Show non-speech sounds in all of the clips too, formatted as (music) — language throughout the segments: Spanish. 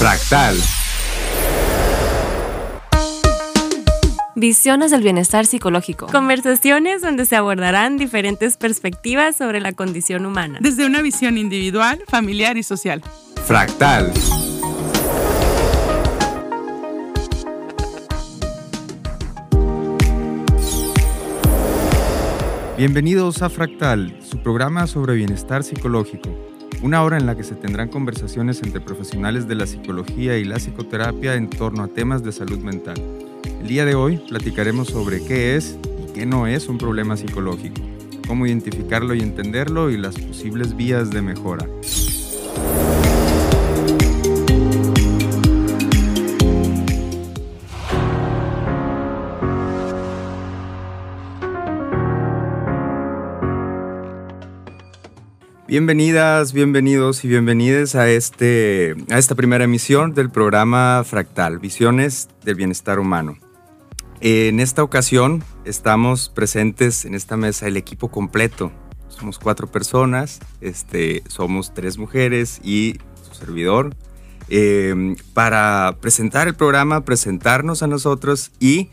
Fractal. Visiones del bienestar psicológico. Conversaciones donde se abordarán diferentes perspectivas sobre la condición humana. Desde una visión individual, familiar y social. Fractal. Bienvenidos a Fractal, su programa sobre bienestar psicológico. Una hora en la que se tendrán conversaciones entre profesionales de la psicología y la psicoterapia en torno a temas de salud mental. El día de hoy platicaremos sobre qué es y qué no es un problema psicológico, cómo identificarlo y entenderlo y las posibles vías de mejora. Bienvenidas, bienvenidos y bienvenidas a, este, a esta primera emisión del programa Fractal, Visiones del Bienestar Humano. En esta ocasión estamos presentes en esta mesa el equipo completo. Somos cuatro personas, este, somos tres mujeres y su servidor, eh, para presentar el programa, presentarnos a nosotros y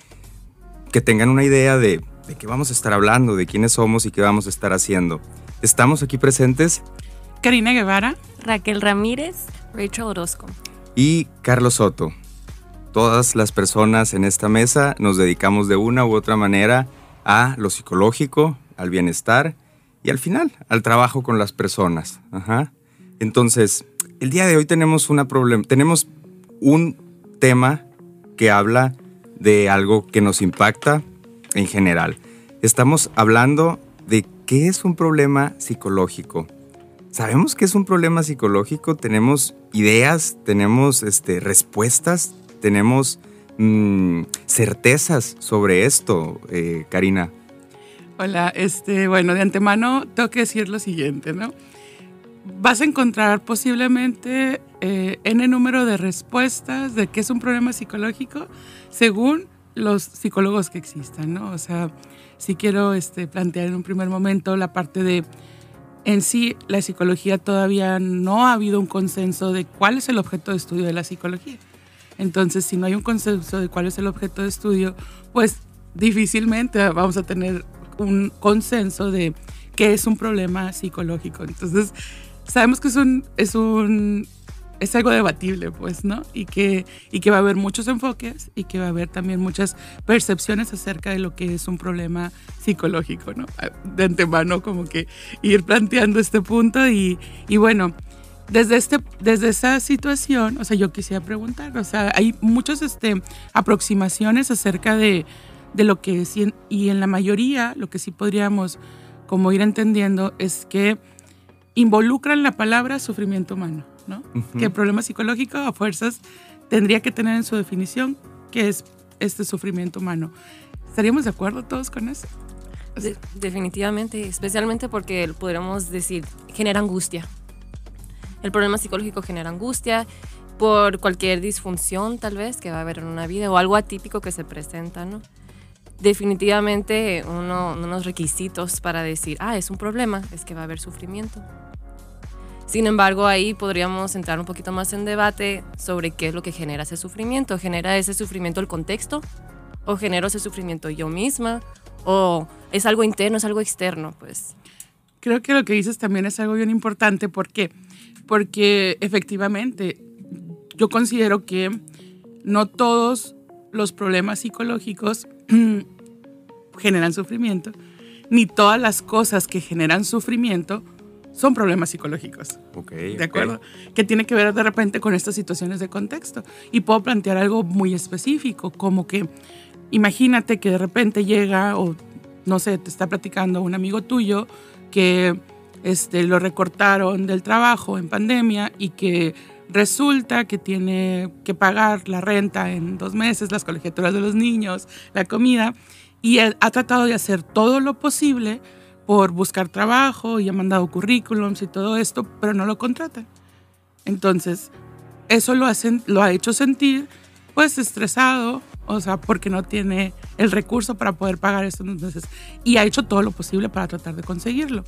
que tengan una idea de, de qué vamos a estar hablando, de quiénes somos y qué vamos a estar haciendo. Estamos aquí presentes Karina Guevara. Raquel Ramírez, Rachel Orozco. y Carlos Soto. Todas las personas en esta mesa nos dedicamos de una u otra manera a lo psicológico, al bienestar y al final al trabajo con las personas. Ajá. Entonces, el día de hoy tenemos, una problem- tenemos un tema que habla de algo que nos impacta en general. Estamos hablando qué es un problema psicológico. ¿Sabemos qué es un problema psicológico? ¿Tenemos ideas? ¿Tenemos este, respuestas? ¿Tenemos mm, certezas sobre esto, eh, Karina? Hola, este, bueno, de antemano tengo que decir lo siguiente, ¿no? Vas a encontrar posiblemente eh, n número de respuestas de qué es un problema psicológico según los psicólogos que existan, ¿no? O sea, si quiero este, plantear en un primer momento la parte de, en sí, la psicología todavía no ha habido un consenso de cuál es el objeto de estudio de la psicología. Entonces, si no hay un consenso de cuál es el objeto de estudio, pues difícilmente vamos a tener un consenso de qué es un problema psicológico. Entonces, sabemos que es un, es un es algo debatible, pues, ¿no? Y que, y que va a haber muchos enfoques y que va a haber también muchas percepciones acerca de lo que es un problema psicológico, ¿no? De antemano, como que ir planteando este punto y, y bueno, desde, este, desde esa situación, o sea, yo quisiera preguntar, o sea, hay muchas este, aproximaciones acerca de, de lo que sí, y en la mayoría, lo que sí podríamos como ir entendiendo es que involucran la palabra sufrimiento humano, ¿no? Que el problema psicológico a fuerzas tendría que tener en su definición que es este sufrimiento humano. ¿Estaríamos de acuerdo todos con eso? De- definitivamente, especialmente porque podríamos decir, genera angustia. El problema psicológico genera angustia por cualquier disfunción tal vez que va a haber en una vida o algo atípico que se presenta, ¿no? Definitivamente uno, uno de los requisitos para decir, ah, es un problema, es que va a haber sufrimiento. Sin embargo, ahí podríamos entrar un poquito más en debate sobre qué es lo que genera ese sufrimiento. ¿Genera ese sufrimiento el contexto? ¿O genero ese sufrimiento yo misma? ¿O es algo interno, es algo externo? Pues Creo que lo que dices también es algo bien importante. ¿Por qué? Porque efectivamente yo considero que no todos los problemas psicológicos (clears throat) generan sufrimiento, ni todas las cosas que generan sufrimiento son problemas psicológicos. Ok. ¿De acuerdo? Que tiene que ver de repente con estas situaciones de contexto. Y puedo plantear algo muy específico, como que imagínate que de repente llega o no sé, te está platicando un amigo tuyo que este, lo recortaron del trabajo en pandemia y que resulta que tiene que pagar la renta en dos meses, las colegiaturas de los niños, la comida, y ha tratado de hacer todo lo posible por buscar trabajo y ha mandado currículums y todo esto, pero no lo contratan. Entonces, eso lo, hacen, lo ha hecho sentir pues estresado, o sea, porque no tiene el recurso para poder pagar estos meses y ha hecho todo lo posible para tratar de conseguirlo.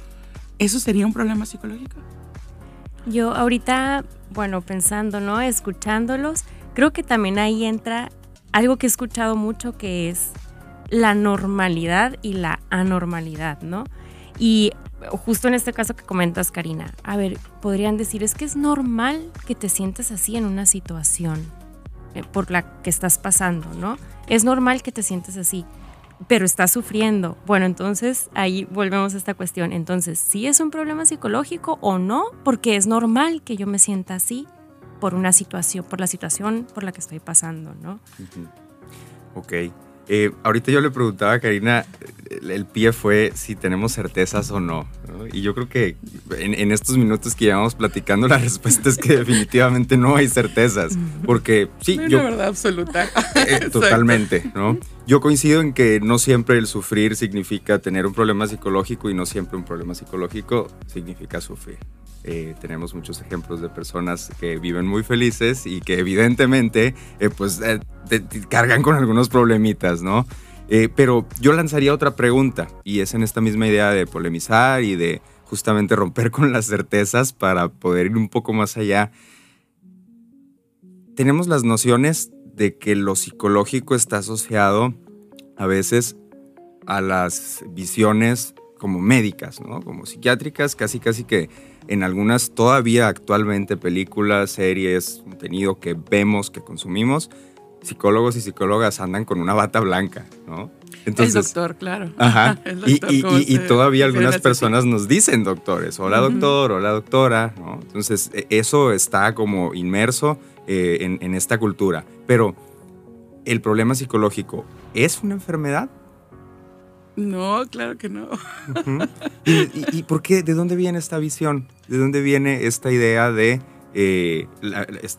¿Eso sería un problema psicológico? Yo ahorita, bueno, pensando, ¿no? Escuchándolos, creo que también ahí entra algo que he escuchado mucho que es la normalidad y la anormalidad, ¿no? Y justo en este caso que comentas, Karina, a ver, podrían decir, es que es normal que te sientas así en una situación eh, por la que estás pasando, ¿no? Es normal que te sientas así, pero estás sufriendo. Bueno, entonces ahí volvemos a esta cuestión. Entonces, ¿sí es un problema psicológico o no? Porque es normal que yo me sienta así por una situación, por la situación por la que estoy pasando, ¿no? Ok. Eh, ahorita yo le preguntaba a Karina, el, pie fue si tenemos certezas o no, Y yo creo que en, estos minutos que llevamos platicando, la (laughs) respuesta es que definitivamente no hay certezas. Porque sí, no yo. Una verdad absoluta. Eh, (laughs) totalmente, ¿no? Yo coincido en que no siempre el sufrir significa tener un problema psicológico y no siempre un problema psicológico significa sufrir. Eh, tenemos muchos ejemplos de personas que viven muy felices y que evidentemente eh, pues eh, cargan con algunos problemitas, ¿no? pero yo lanzaría otra pregunta y es en esta misma idea de polemizar y de justamente romper (laughs) con las certezas para poder ir un poco más allá. Tenemos las nociones de que lo psicológico está asociado a veces a las visiones como médicas, ¿no? Como psiquiátricas, casi casi que en algunas todavía actualmente películas, series, contenido que vemos, que consumimos, psicólogos y psicólogas andan con una bata blanca, ¿no? Entonces, el doctor, claro. Ajá. (laughs) y, todavía algunas personas nos dicen doctores, hola doctor, hola doctora, ¿no? Entonces e, eso está como inmerso eh, en esta cultura. Pero el problema psicológico es una enfermedad no, claro que no. ¿Y, por qué? ¿De dónde viene esta visión? ¿De dónde viene esta idea de eh,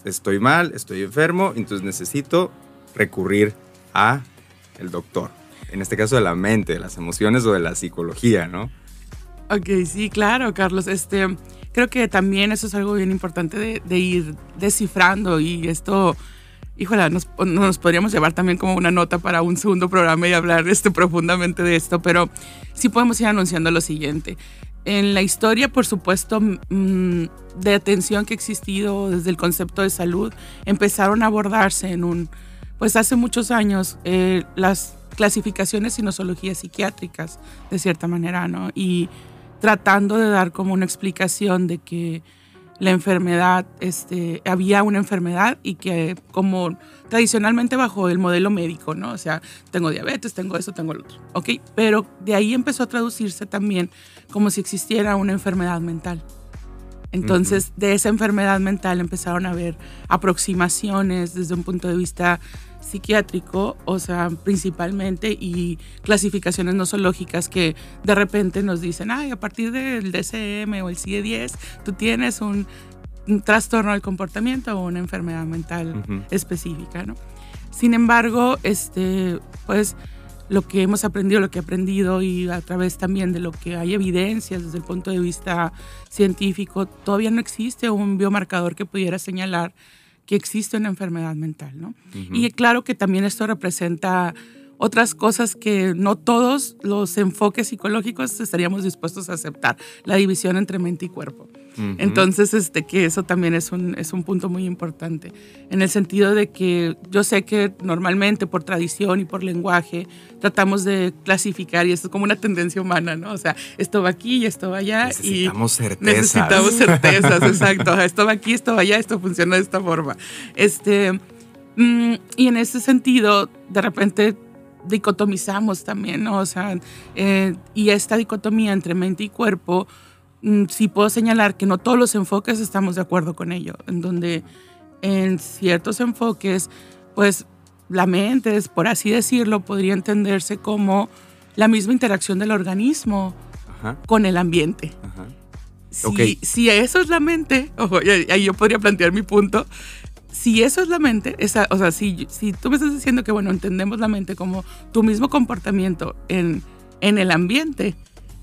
estoy mal, estoy enfermo, entonces necesito recurrir a el doctor? En este caso de la mente, de las emociones o de la psicología, ¿no? Ok, sí, claro, Carlos. Este, creo que también eso es algo bien importante de, de ir descifrando y esto híjole, nos, nos, podríamos llevar también como una nota para un segundo programa y hablar este, profundamente de esto, pero sí podemos ir anunciando lo siguiente. En la historia, por supuesto, mm, de atención que ha existido desde el concepto de salud, empezaron a abordarse en un, pues hace muchos años, eh, las clasificaciones y psiquiátricas, de cierta manera, ¿no? Y tratando de dar como una explicación de que la enfermedad, este, había una enfermedad y que como tradicionalmente bajo el modelo médico, ¿no? O sea, tengo diabetes, tengo eso, tengo lo otro, ¿ok? Pero de ahí empezó a traducirse también como si existiera una enfermedad mental. Entonces, de esa enfermedad mental empezaron a haber aproximaciones desde un punto de vista psiquiátrico, o sea, principalmente, y clasificaciones nosológicas que de repente nos dicen, ay, a partir del DCM o el CIE-10, tú tienes un, trastorno del comportamiento o una enfermedad mental específica, ¿no? Sin embargo, este, pues lo que hemos aprendido, lo que he aprendido y a través también de lo que hay evidencias desde el punto de vista científico, todavía no existe un biomarcador que pudiera señalar que existe una enfermedad mental, ¿no? Y claro que también esto representa otras cosas que no todos los enfoques psicológicos estaríamos dispuestos a aceptar, la división entre mente y cuerpo. Entonces, este, que eso también es un, es un punto muy importante, en el sentido de que yo sé que normalmente por tradición y por lenguaje tratamos de clasificar y esto es como una tendencia humana, ¿no? O sea, esto va aquí y esto va allá. Necesitamos y certezas. Necesitamos certezas, exacto. (laughs) Esto va aquí, esto va allá, esto funciona de esta forma. Este, mm, y en ese sentido, de repente dicotomizamos también, ¿no? O sea, eh, y esta dicotomía entre mente y cuerpo Mm, sí puedo señalar que no todos los enfoques estamos de acuerdo con ello, en donde en ciertos enfoques, pues la mente, por así decirlo, podría entenderse como la misma interacción del organismo con el ambiente. Si, si, eso es la mente, (laughs) ahí yo podría plantear mi punto, si eso es la mente, o sea, si, si tú me estás diciendo que, bueno, entendemos la mente como tu mismo comportamiento en, en el ambiente,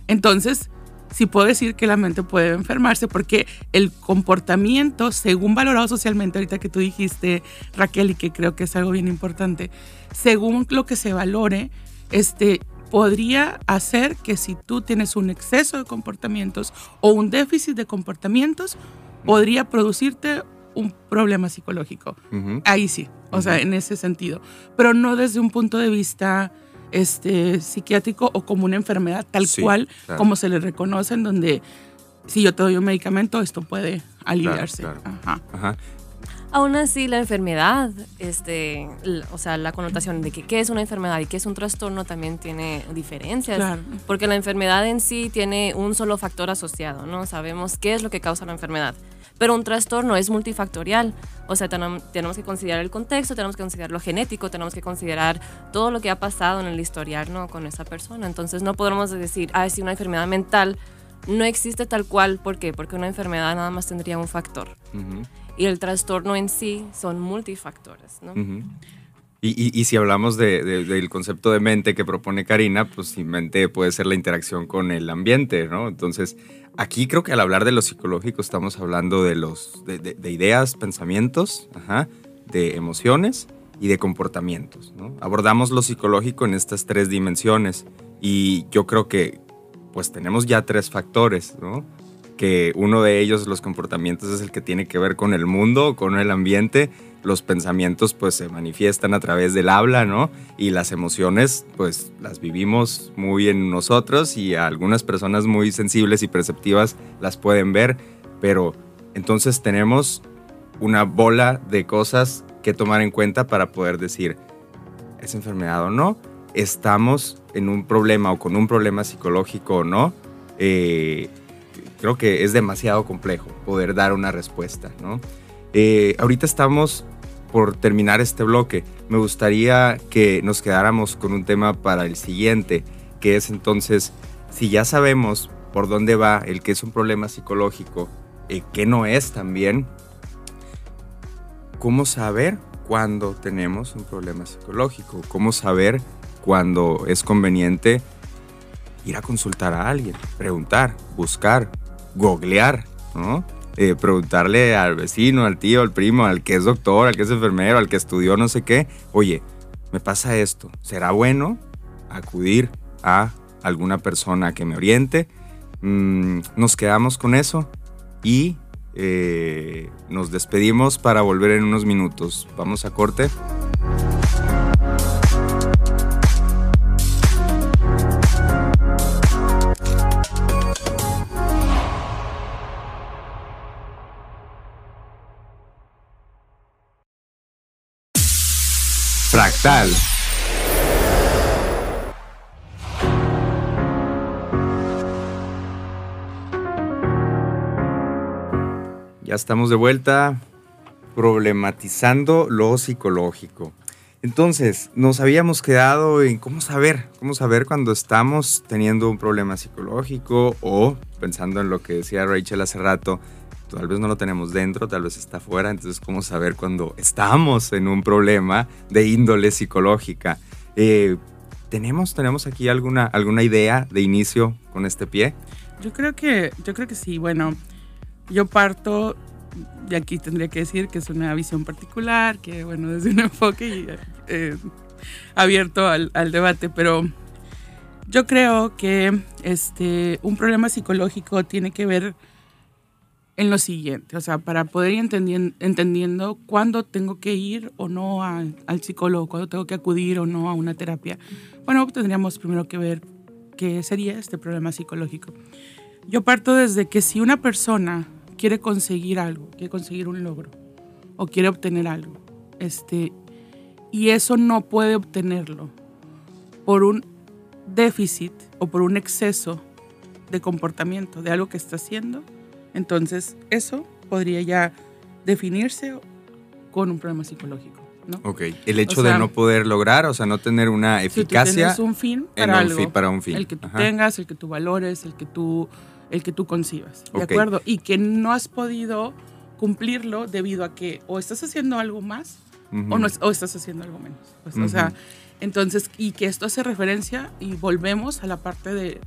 entonces sí puedo decir que la mente puede enfermarse porque el comportamiento, según valorado socialmente, ahorita que tú dijiste, Raquel, y que creo que es algo bien importante, según lo que se valore, este, podría hacer que si tú tienes un exceso de comportamientos o un déficit de comportamientos, podría producirte un problema psicológico. Ahí sí, o sea, en ese sentido. Pero no desde un punto de vista este, psiquiátrico o como una enfermedad tal Sí, cual claro. como se le reconoce, en donde si yo te doy un medicamento, esto puede aliviarse. claro. Ajá. Ajá. Aún así, la enfermedad, este, o sea, la connotación de que qué es una enfermedad y qué es un trastorno también tiene diferencias. Claro. Porque la enfermedad en sí tiene un solo factor asociado, ¿no? Sabemos qué es lo que causa la enfermedad. Pero un trastorno es multifactorial. O sea, tenem- tenemos que considerar el contexto, tenemos que considerar lo genético, tenemos que considerar todo lo que ha pasado en el historial, ¿no? Con esa persona. Entonces, no podemos decir, ah, si una enfermedad mental no existe tal cual. ¿Por qué? Porque una enfermedad nada más tendría un factor. Ujú. Y el trastorno en sí son multifactores, ¿no? Ujú. Y, y- y si hablamos de- de- del concepto de mente que propone Karina, pues si mente puede ser la interacción con el ambiente, ¿no? Entonces, aquí creo que al hablar de lo psicológico estamos hablando de, los, de, de- de ideas, pensamientos, de emociones y de comportamientos. Abordamos lo psicológico en estas tres dimensiones y yo creo que pues tenemos ya tres factores, ¿no? Que uno de ellos, los comportamientos, es el que tiene que ver con el mundo, con el ambiente. Los pensamientos, pues, se manifiestan a través del habla, ¿no? Y las emociones, pues, las vivimos muy en nosotros y a algunas personas muy sensibles y perceptivas las pueden ver. Pero entonces tenemos una bola de cosas que tomar en cuenta para poder decir, ¿es enfermedad o no? ¿Estamos en un problema o con un problema psicológico o no? Eh, creo que es demasiado complejo poder dar una respuesta, ¿no? Eh, ahorita estamos por terminar este bloque. Me gustaría que nos quedáramos con un tema para el siguiente, que es entonces, si ya sabemos por dónde va el que es un problema psicológico, eh, que no es también, ¿cómo saber cuándo tenemos un problema psicológico? ¿Cómo saber cuándo es conveniente ir a consultar a alguien, preguntar, buscar, googlear, ¿no? Eh, preguntarle al vecino, al tío, al primo, al que es doctor, al que es enfermero, al que estudió no sé qué, oye, me pasa esto, ¿será bueno acudir a alguna persona que me oriente? Mm, nos quedamos con eso y eh, nos despedimos para volver en unos minutos. Vamos a corte. Ya estamos de vuelta problematizando lo psicológico. Entonces, nos habíamos quedado en cómo saber, cómo saber cuando estamos teniendo un problema psicológico o pensando en lo que decía Rachel hace rato, tal vez no lo tenemos dentro, tal vez está afuera, entonces cómo saber cuando estamos en un problema de índole psicológica. Eh, ¿tenemos, ¿Tenemos aquí alguna, alguna idea de inicio con este pie? Yo creo que, yo creo que sí. Bueno, yo parto, y aquí tendría que decir que es una visión particular, que bueno, desde un (laughs) enfoque eh, abierto al, al debate, pero yo creo que este, un problema psicológico tiene que ver en lo siguiente, o sea, para poder ir entendien- entendiendo cuándo tengo que ir o no a- al psicólogo, cuándo tengo que acudir o no a una terapia, bueno, tendríamos primero que ver qué sería este problema psicológico. Yo parto desde que si una persona quiere conseguir algo, quiere conseguir un logro o quiere obtener algo, este, y eso no puede obtenerlo por un déficit o por un exceso de comportamiento, de algo que está haciendo, entonces eso podría ya definirse con un problema psicológico, ¿no? Ok. El hecho O sea, de no poder lograr, o sea, no tener una Si tú eficacia un fin en para un algo, fin- para un fin. el que tú Ajá. tengas, el que tú valores, el que tú, el que tú concibas, ¿de acuerdo? Y que no has podido cumplirlo debido a que o estás haciendo algo más o, no, o estás haciendo algo menos. Pues, O sea, entonces, y que esto hace referencia y volvemos a la parte de,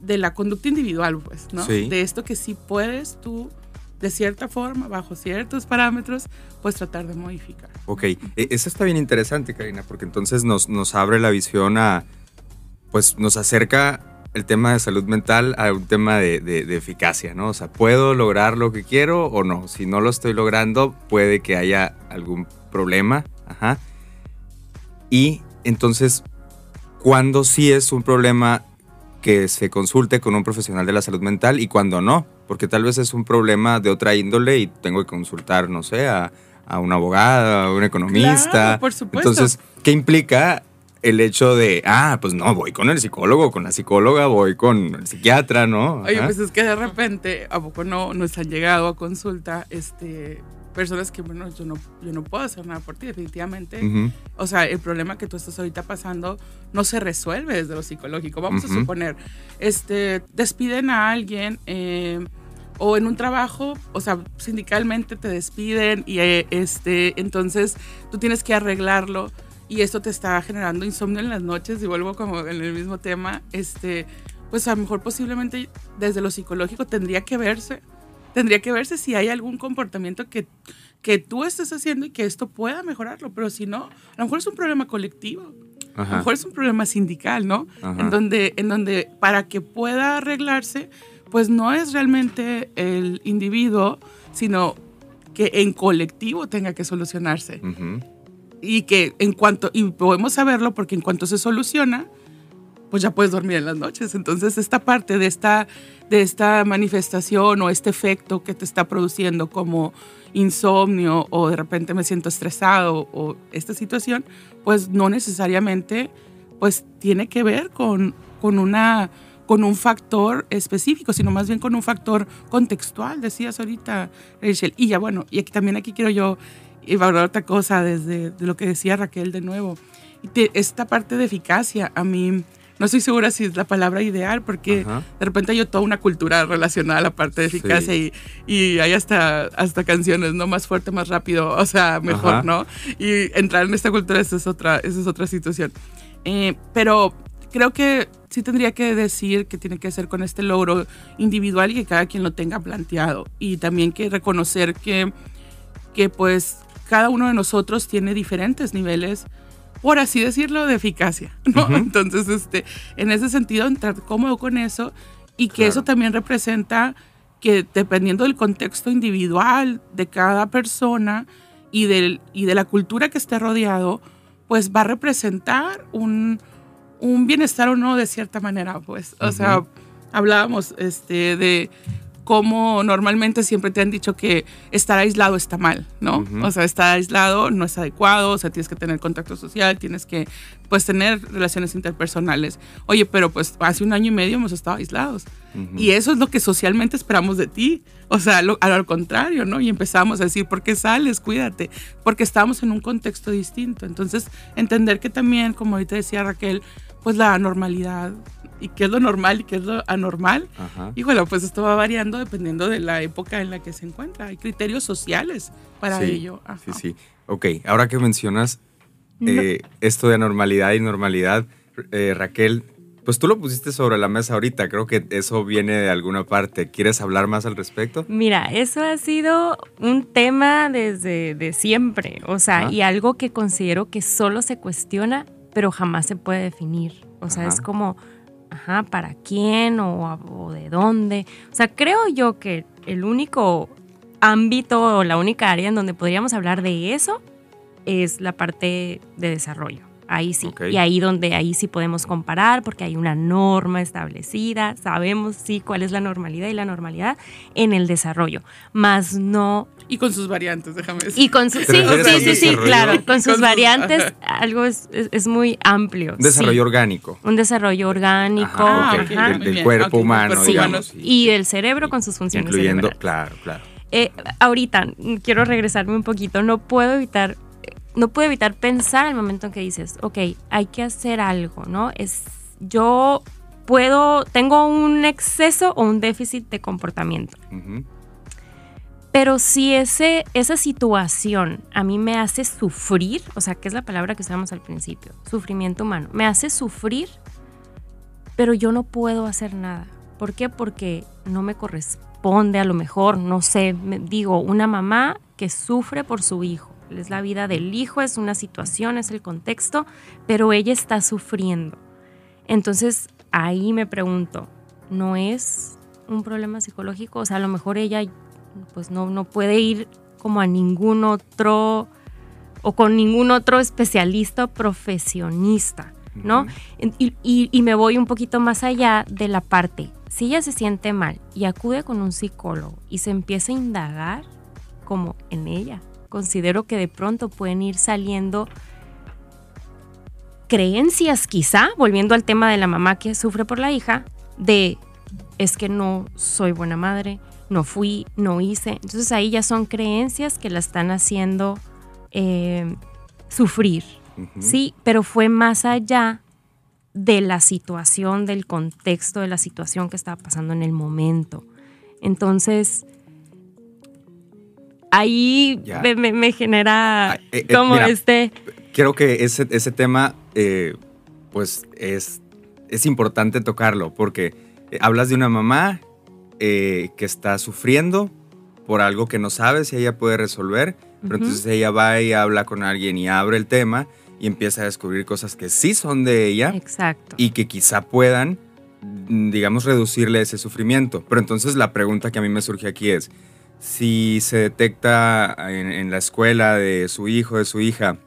de la conducta individual, pues, ¿no? Sí. De esto que sí puedes tú, de cierta forma, bajo ciertos parámetros, pues tratar de modificar. Ok, e- eso está bien interesante, Karina, porque entonces nos, nos abre la visión a, pues nos acerca el tema de salud mental a un tema de, de, eficacia, ¿no? O sea, ¿puedo lograr lo que quiero o no? Si no lo estoy logrando, puede que haya algún problema. Ajá. Y entonces, ¿cuándo sí es un problema que se consulte con un profesional de la salud mental y cuándo no? Porque tal vez es un problema de otra índole y tengo que consultar, no sé, a, a un abogado, a un economista. Claro, por supuesto. Entonces, ¿qué implica el hecho de, ah, pues no, voy con el psicólogo, con la psicóloga, voy con el psiquiatra, ¿no? Oye, pues es que de repente, ¿a poco no nos han llegado a consulta este, personas que, bueno, yo no, yo no puedo hacer nada por ti, definitivamente. O sea, el problema que tú estás ahorita pasando no se resuelve desde lo psicológico. Vamos a suponer, este, despiden a alguien. Eh, o en un trabajo, o sea, sindicalmente te despiden y eh, este, entonces tú tienes que arreglarlo y esto te está generando insomnio en las noches y vuelvo como en el mismo tema, este, pues a lo mejor posiblemente desde lo psicológico tendría que verse, tendría que verse si hay algún comportamiento que, que tú estés haciendo y que esto pueda mejorarlo, pero si no, a lo mejor es un problema colectivo. A lo mejor es un problema sindical, ¿no? En donde, en donde para que pueda arreglarse, pues no es realmente el individuo, sino que en colectivo tenga que solucionarse y que en cuanto, y podemos saberlo porque en cuanto se soluciona, pues ya puedes dormir en las noches. Entonces esta parte de esta, de esta manifestación o este efecto que te está produciendo como insomnio o de repente me siento estresado o esta situación, pues no necesariamente pues tiene que ver con, con, una, con un factor específico, sino más bien con un factor contextual, decías ahorita, Rachel. Y ya bueno, y aquí también aquí quiero yo hablar otra cosa desde lo que decía Raquel de nuevo. esta parte de eficacia, a mí no estoy segura si es la palabra ideal, porque de repente hay toda una cultura relacionada a la parte de eficacia y, y, hay hasta, hasta canciones, ¿no? Más fuerte, más rápido, o sea, mejor, ¿no? Y entrar en esta cultura, esa es otra, esa es otra situación. Eh, pero creo que sí tendría que decir que tiene que ser con este logro individual y que cada quien lo tenga planteado. Y también que reconocer que, que pues cada uno de nosotros tiene diferentes niveles, por así decirlo, de eficacia, ¿no? Entonces, este, en ese sentido, entrar cómodo con eso y que eso también representa que dependiendo del contexto individual de cada persona y, del, y de la cultura que esté rodeado, pues va a representar un, un bienestar o no de cierta manera, pues. O sea, hablábamos este, de como normalmente siempre te han dicho que estar aislado está mal, ¿no? O sea, estar aislado no es adecuado, o sea, tienes que tener contacto social, tienes que, pues, tener relaciones interpersonales. Oye, pero pues hace un año y medio hemos estado aislados. Y eso es lo que socialmente esperamos de ti. O sea, lo, al contrario, ¿no? Y empezamos a decir, ¿por qué sales? Cuídate. Porque estamos en un contexto distinto. Entonces, entender que también, como ahorita decía Raquel, pues la normalidad y qué es lo normal y qué es lo anormal. Y bueno, pues esto va variando dependiendo de la época en la que se encuentra. Hay criterios sociales para ello. Sí, sí. Ok, ahora que mencionas eh, esto de anormalidad y normalidad, eh, Raquel, pues tú lo pusiste sobre la mesa ahorita, creo que eso viene de alguna parte. ¿Quieres hablar más al respecto? Mira, eso ha sido un tema desde de siempre, o sea, y algo que considero que solo se cuestiona, pero jamás se puede definir. O sea, es como ajá, para quién o, de dónde. O sea, creo yo que el único ámbito o la única área en donde podríamos hablar de eso es la parte de desarrollo. Ahí sí. Y ahí donde ahí sí podemos comparar porque hay una norma establecida, sabemos sí cuál es la normalidad y la normalidad en el desarrollo, más no y con sus variantes, déjame decir. Y con sus, sí, sí, sí, sí, claro, con sus variantes, algo es, es, muy amplio. Un desarrollo orgánico. Un desarrollo orgánico. Ajá, Del, cuerpo humano, digamos. Y el cerebro con sus funciones. Incluyendo, claro, claro. Eh, ahorita, quiero regresarme un poquito, no puedo evitar no puedo evitar pensar el momento en que dices, ok, hay que hacer algo, ¿no? Es, yo puedo, tengo un exceso o un déficit de comportamiento. Pero si ese, esa situación a mí me hace sufrir, o sea, que es la palabra que usamos al principio, sufrimiento humano, me hace sufrir, pero yo no puedo hacer nada. ¿Por qué? Porque no me corresponde a lo mejor, no sé, me, digo, una mamá que sufre por su hijo. Es la vida del hijo, es una situación, es el contexto, pero ella está sufriendo. Entonces, ahí me pregunto, ¿no es un problema psicológico? O sea, a lo mejor ella pues no, no puede ir como a ningún otro o con ningún otro especialista o profesionista, ¿no? y, y, me voy un poquito más allá de la parte, si ella se siente mal y acude con un psicólogo y se empieza a indagar como en ella, considero que de pronto pueden ir saliendo creencias quizá, volviendo al tema de la mamá que sufre por la hija, de es que no soy buena madre, no fui, no hice. Entonces ahí ya son creencias que la están haciendo eh, sufrir, ¿sí? Pero fue más allá de la situación, del contexto de la situación que estaba pasando en el momento. Entonces, ahí me, genera eh, eh, como este... Quiero que ese, ese tema, pues, es, es importante tocarlo, porque hablas de una mamá que está sufriendo por algo que no sabe si ella puede resolver, pero entonces ella va y habla con alguien y abre el tema y empieza a descubrir cosas que sí son de ella. Exacto. Y que quizá puedan, digamos, reducirle ese sufrimiento. Pero entonces la pregunta que a mí me surge aquí es, si se detecta en, la escuela de su hijo, de su hija,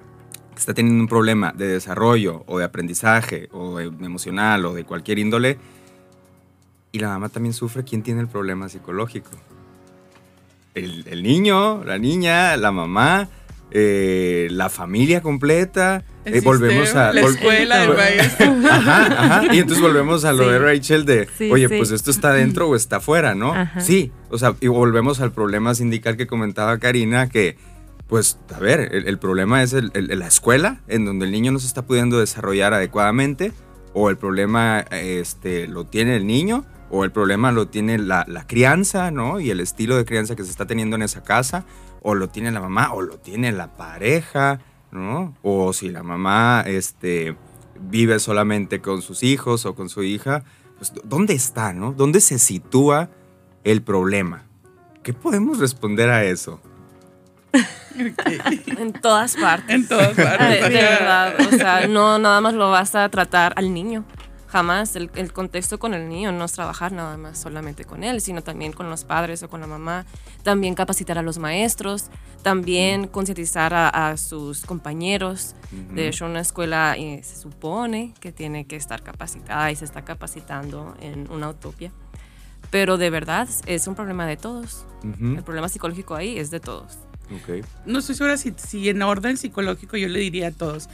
que está teniendo un problema de desarrollo o de aprendizaje o emocional o de cualquier índole, y la mamá también sufre, ¿quién tiene el problema psicológico? el, niño, la niña, la mamá, eh, la familia completa. Eh, volvemos a la escuela, el (laughs) maestro. Ajá, ajá. Y entonces volvemos a lo de Rachel de, oye, pues esto está dentro o está afuera, ¿no? Sí, o sea, y volvemos al problema sindical que comentaba Karina, que, pues, a ver, el, problema es el, la escuela, en donde el niño no se está pudiendo desarrollar adecuadamente, o el problema este, lo tiene el niño, o el problema lo tiene la, crianza, ¿no? Y el estilo de crianza que se está teniendo en esa casa, o lo tiene la mamá, o lo tiene la pareja, ¿no? O si la mamá este, vive solamente con sus hijos o con su hija, pues ¿dónde está, no? ¿Dónde se sitúa el problema? ¿Qué podemos responder a eso? En todas partes. En todas (laughs) partes. De, verdad. O sea, no nada más lo vas a tratar al niño jamás el, contexto con el niño no es trabajar nada más solamente con él, sino también con los padres o con la mamá, también capacitar a los maestros, también concientizar a, sus compañeros. De hecho, una escuela eh, se supone que tiene que estar capacitada y se está capacitando en una utopia. Pero de verdad es un problema de todos. El problema psicológico ahí es de todos. No estoy segura si, si en orden psicológico yo le diría a todos.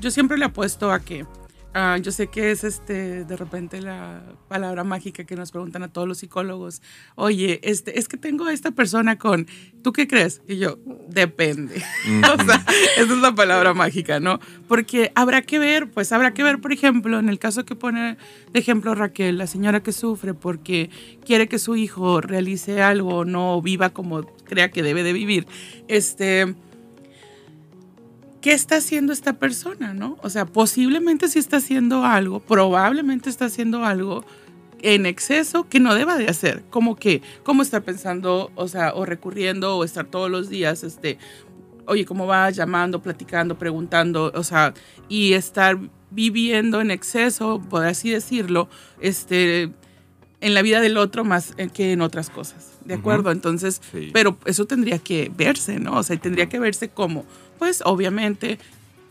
Yo siempre le apuesto a que Ah, yo sé que es este de repente la palabra mágica que nos preguntan a todos los psicólogos. Oye, este, es que tengo a esta persona con, ¿tú qué crees? Y yo, depende. (laughs) o sea, esa es la palabra mágica, ¿no? Porque habrá que ver, pues habrá que ver, por ejemplo, en el caso que pone de ejemplo Raquel, la señora que sufre porque quiere que su hijo realice algo, no viva como crea que debe de vivir. Este ¿qué está haciendo esta persona, no? O sea, posiblemente sí está haciendo algo, probablemente está haciendo algo en exceso que no deba de hacer, como que, cómo está pensando, o sea, o recurriendo o estar todos los días, este, oye, ¿cómo va llamando, platicando, preguntando, o sea, y estar viviendo en exceso, por así decirlo, este, en la vida del otro más que en otras cosas, ¿de acuerdo? Entonces, pero eso tendría que verse, ¿no? O sea, tendría que verse como pues obviamente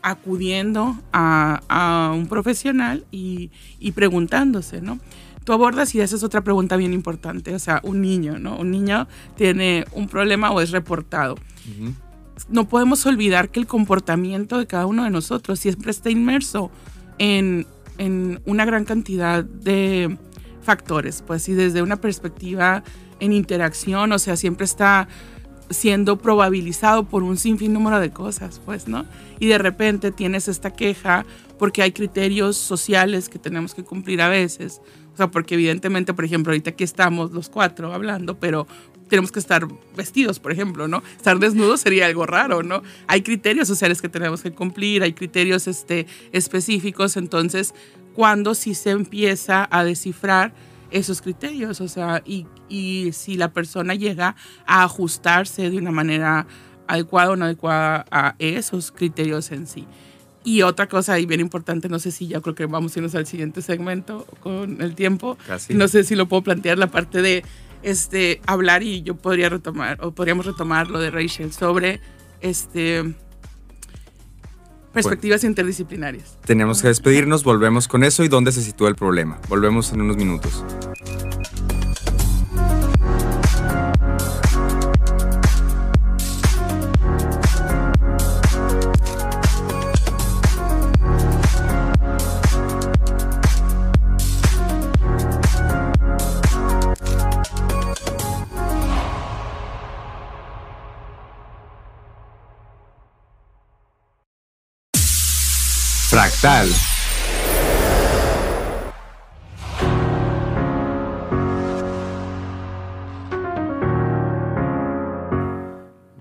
acudiendo a, un profesional y, preguntándose, ¿no? Tú abordas y esa es otra pregunta bien importante, o sea, un niño, ¿no? Un niño tiene un problema o es reportado. No podemos olvidar que el comportamiento de cada uno de nosotros siempre está inmerso en, en una gran cantidad de factores, pues, y desde una perspectiva en interacción, o sea, siempre está siendo probabilizado por un sinfín número de cosas, pues, ¿no? Y de repente tienes esta queja porque hay criterios sociales que tenemos que cumplir a veces. O sea, porque evidentemente, por ejemplo, ahorita aquí estamos los cuatro hablando, pero tenemos que estar vestidos, por ejemplo, ¿no? Estar desnudos sería algo raro, ¿no? Hay criterios sociales que tenemos que cumplir, hay criterios este, específicos, entonces, cuando sí se empieza a descifrar esos criterios, o sea, y, si la persona llega a ajustarse de una manera adecuada o no adecuada a esos criterios en sí. Y otra cosa ahí bien importante, no sé si ya creo que vamos a irnos al siguiente segmento con el tiempo. Casi. No sé si lo puedo plantear la parte de este hablar y yo podría retomar o podríamos retomar lo de Rachel sobre este perspectivas interdisciplinarias. Tenemos que despedirnos, volvemos con eso y dónde se sitúa el problema. Volvemos en unos minutos.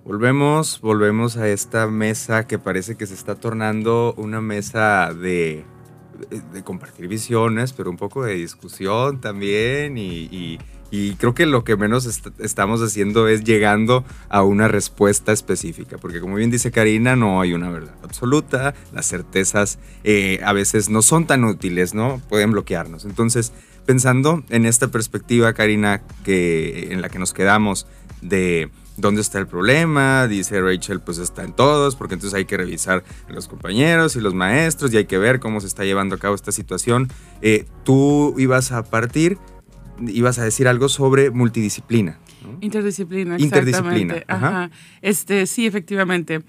Volvemos, volvemos a esta mesa que parece que se está tornando una mesa de, compartir visiones, pero un poco de discusión también y- y creo que lo que menos est- estamos haciendo es llegando a una respuesta específica, porque como bien dice Karina, no hay una verdad absoluta, las certezas eh, a veces no son tan útiles, ¿no? Pueden bloquearnos. Entonces, pensando en esta perspectiva, Karina, que, en la que nos quedamos de dónde está el problema, dice Rachel, pues está en todos, porque entonces hay que revisar a los compañeros y los maestros y hay que ver cómo se está llevando a cabo esta situación. Eh, tú ibas a partir, ibas a decir algo sobre multidisciplina. ¿no? Interdisciplina, Interdisciplina, exactamente. ajá. Ajá. Este, sí, efectivamente.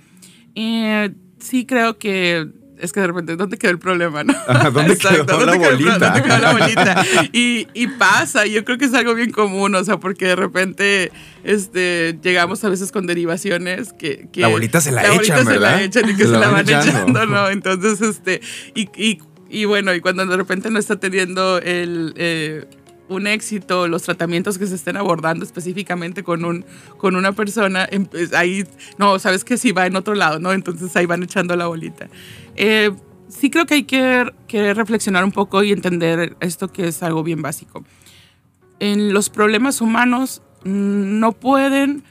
Eh, sí creo que es que de repente, ¿dónde quedó el problema? No? (laughs) ¿dónde quedó la el pro- bolita? ¿Dónde quedó la bolita? (laughs) Y, y pasa, yo creo que es algo bien común, o sea, porque de repente este, llegamos a veces con derivaciones que... que La bolita se la bolita echan, se ¿verdad? la echan y que Se se, la la van van echando. echando, ¿no? Entonces, este, y, y, y bueno, y cuando de repente no está teniendo el... eh, un éxito, los tratamientos que se estén abordando específicamente con, un, con una persona, em- pues, ahí, no, sabes que sí va en otro lado, ¿no? Entonces ahí van echando la bolita. Eh, sí creo que hay que, que reflexionar un poco y entender esto que es algo bien básico. En los problemas humanos mm, no pueden